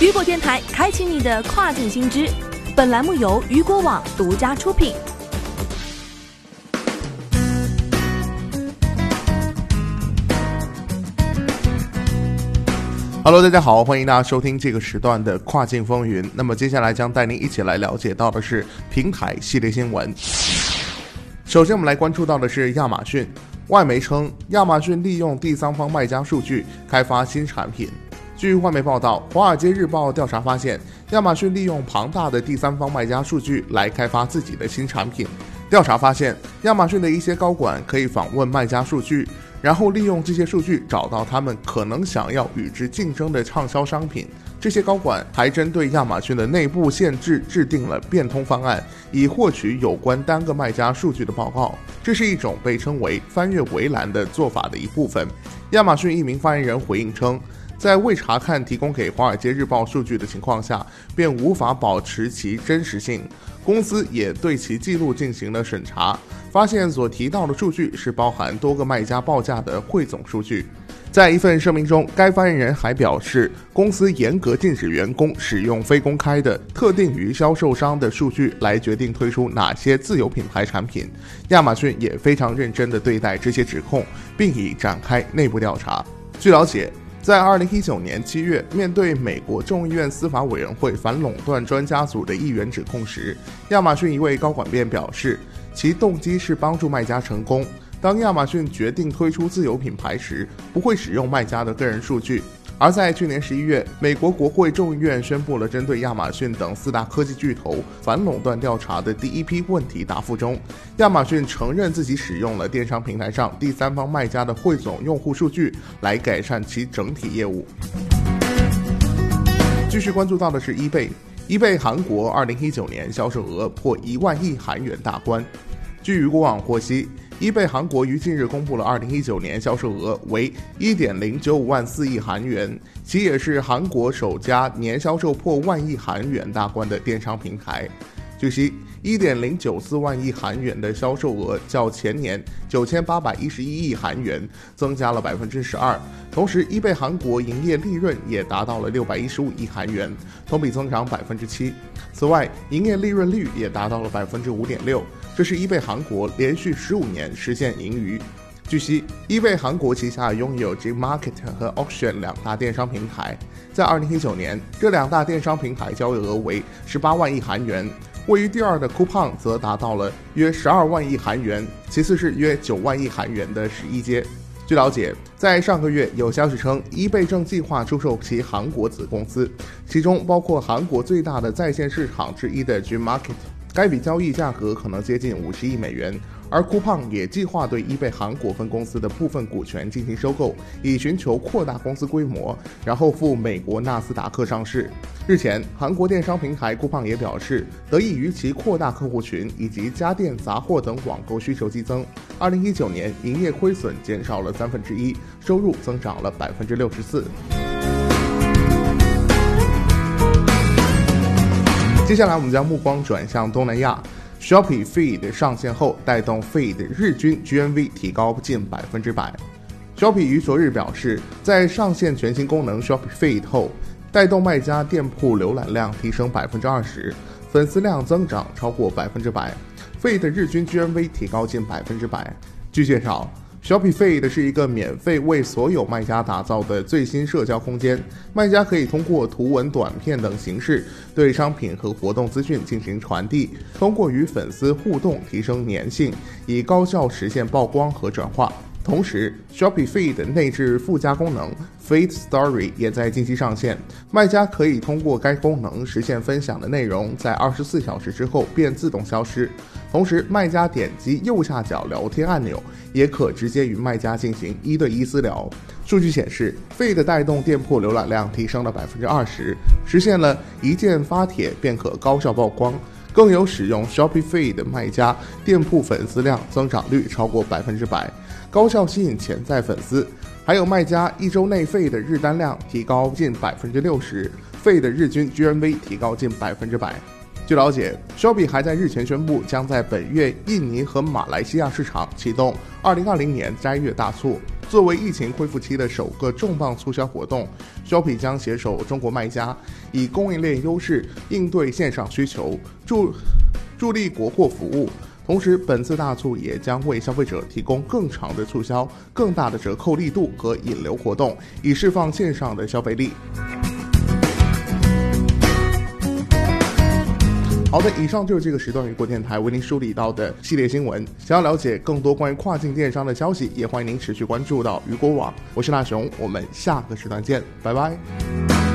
雨果电台开启你的跨境新知，本栏目由雨果网独家出品。Hello，大家好，欢迎大家收听这个时段的跨境风云。那么接下来将带您一起来了解到的是平台系列新闻。首先，我们来关注到的是亚马逊。外媒称，亚马逊利用第三方卖家数据开发新产品。据外媒报道，《华尔街日报》调查发现，亚马逊利用庞大的第三方卖家数据来开发自己的新产品。调查发现，亚马逊的一些高管可以访问卖家数据，然后利用这些数据找到他们可能想要与之竞争的畅销商品。这些高管还针对亚马逊的内部限制制定了变通方案，以获取有关单个卖家数据的报告。这是一种被称为“翻越围栏”的做法的一部分。亚马逊一名发言人回应称。在未查看提供给《华尔街日报》数据的情况下，便无法保持其真实性。公司也对其记录进行了审查，发现所提到的数据是包含多个卖家报价的汇总数据。在一份声明中，该发言人还表示，公司严格禁止员工使用非公开的、特定于销售商的数据来决定推出哪些自有品牌产品。亚马逊也非常认真地对待这些指控，并已展开内部调查。据了解。在二零一九年七月，面对美国众议院司法委员会反垄断专家组的议员指控时，亚马逊一位高管便表示，其动机是帮助卖家成功。当亚马逊决定推出自有品牌时，不会使用卖家的个人数据。而在去年十一月，美国国会众议院宣布了针对亚马逊等四大科技巨头反垄断调查的第一批问题答复中，亚马逊承认自己使用了电商平台上第三方卖家的汇总用户数据来改善其整体业务。继续关注到的是 eBay，eBay 韩国二零一九年销售额破一万亿韩元大关。据雨果网获悉。eBay 韩国于近日公布了2019年销售额为1.095万四亿韩元，其也是韩国首家年销售破万亿韩元大关的电商平台。据悉，1.094万亿韩元的销售额较前年9811亿韩元增加了12%，同时 eBay 韩国营业利润也达到了615亿韩元，同比增长7%。此外，营业利润率也达到了5.6%。这是 eBay 韩国连续十五年实现盈余。据悉，eBay 韩国旗下拥有 Gmarket 和 Auction 两大电商平台。在2019年，这两大电商平台交易额为18万亿韩元，位于第二的 Coupon 则达到了约12万亿韩元，其次是约9万亿韩元的十一街。据了解，在上个月有消息称，eBay 正计划出售其韩国子公司，其中包括韩国最大的在线市场之一的 Gmarket。该笔交易价格可能接近五十亿美元，而酷胖也计划对 eBay 韩国分公司的部分股权进行收购，以寻求扩大公司规模，然后赴美国纳斯达克上市。日前，韩国电商平台酷胖也表示，得益于其扩大客户群以及家电、杂货等网购需求激增，二零一九年营业亏损减少了三分之一，收入增长了百分之六十四。接下来，我们将目光转向东南亚。Shopee Feed 上线后，带动 Feed 日均 GMV 提高近百分之百。Shopee 于昨日表示，在上线全新功能 Shopee Feed 后，带动卖家店铺浏览量提升百分之二十，粉丝量增长超过百分之百，Feed 日均 GMV 提高近百分之百。据介绍。Shopify 的是一个免费为所有卖家打造的最新社交空间，卖家可以通过图文、短片等形式对商品和活动资讯进行传递，通过与粉丝互动提升粘性，以高效实现曝光和转化。同时，Shopify 的内置附加功能 Feed Story 也在近期上线，卖家可以通过该功能实现分享的内容在二十四小时之后便自动消失。同时，卖家点击右下角聊天按钮，也可直接与卖家进行一对一私聊。数据显示，Feed 带动店铺浏览量提升了百分之二十，实现了一键发帖便可高效曝光。更有使用 Shopee Feed 的卖家店铺粉丝量增长率超过百分之百。高效吸引潜在粉丝，还有卖家一周内费的日单量提高近百分之六十，费的日均 GMV 提高近百分之百。据了解，Shopee 还在日前宣布，将在本月印尼和马来西亚市场启动2020年斋月大促。作为疫情恢复期的首个重磅促销活动，Shopee 将携手中国卖家，以供应链优势应对线上需求，助助力国货服务。同时，本次大促也将为消费者提供更长的促销、更大的折扣力度和引流活动，以释放线上的消费力。好的，以上就是这个时段雨果电台为您梳理到的系列新闻。想要了解更多关于跨境电商的消息，也欢迎您持续关注到雨果网。我是大雄，我们下个时段见，拜拜。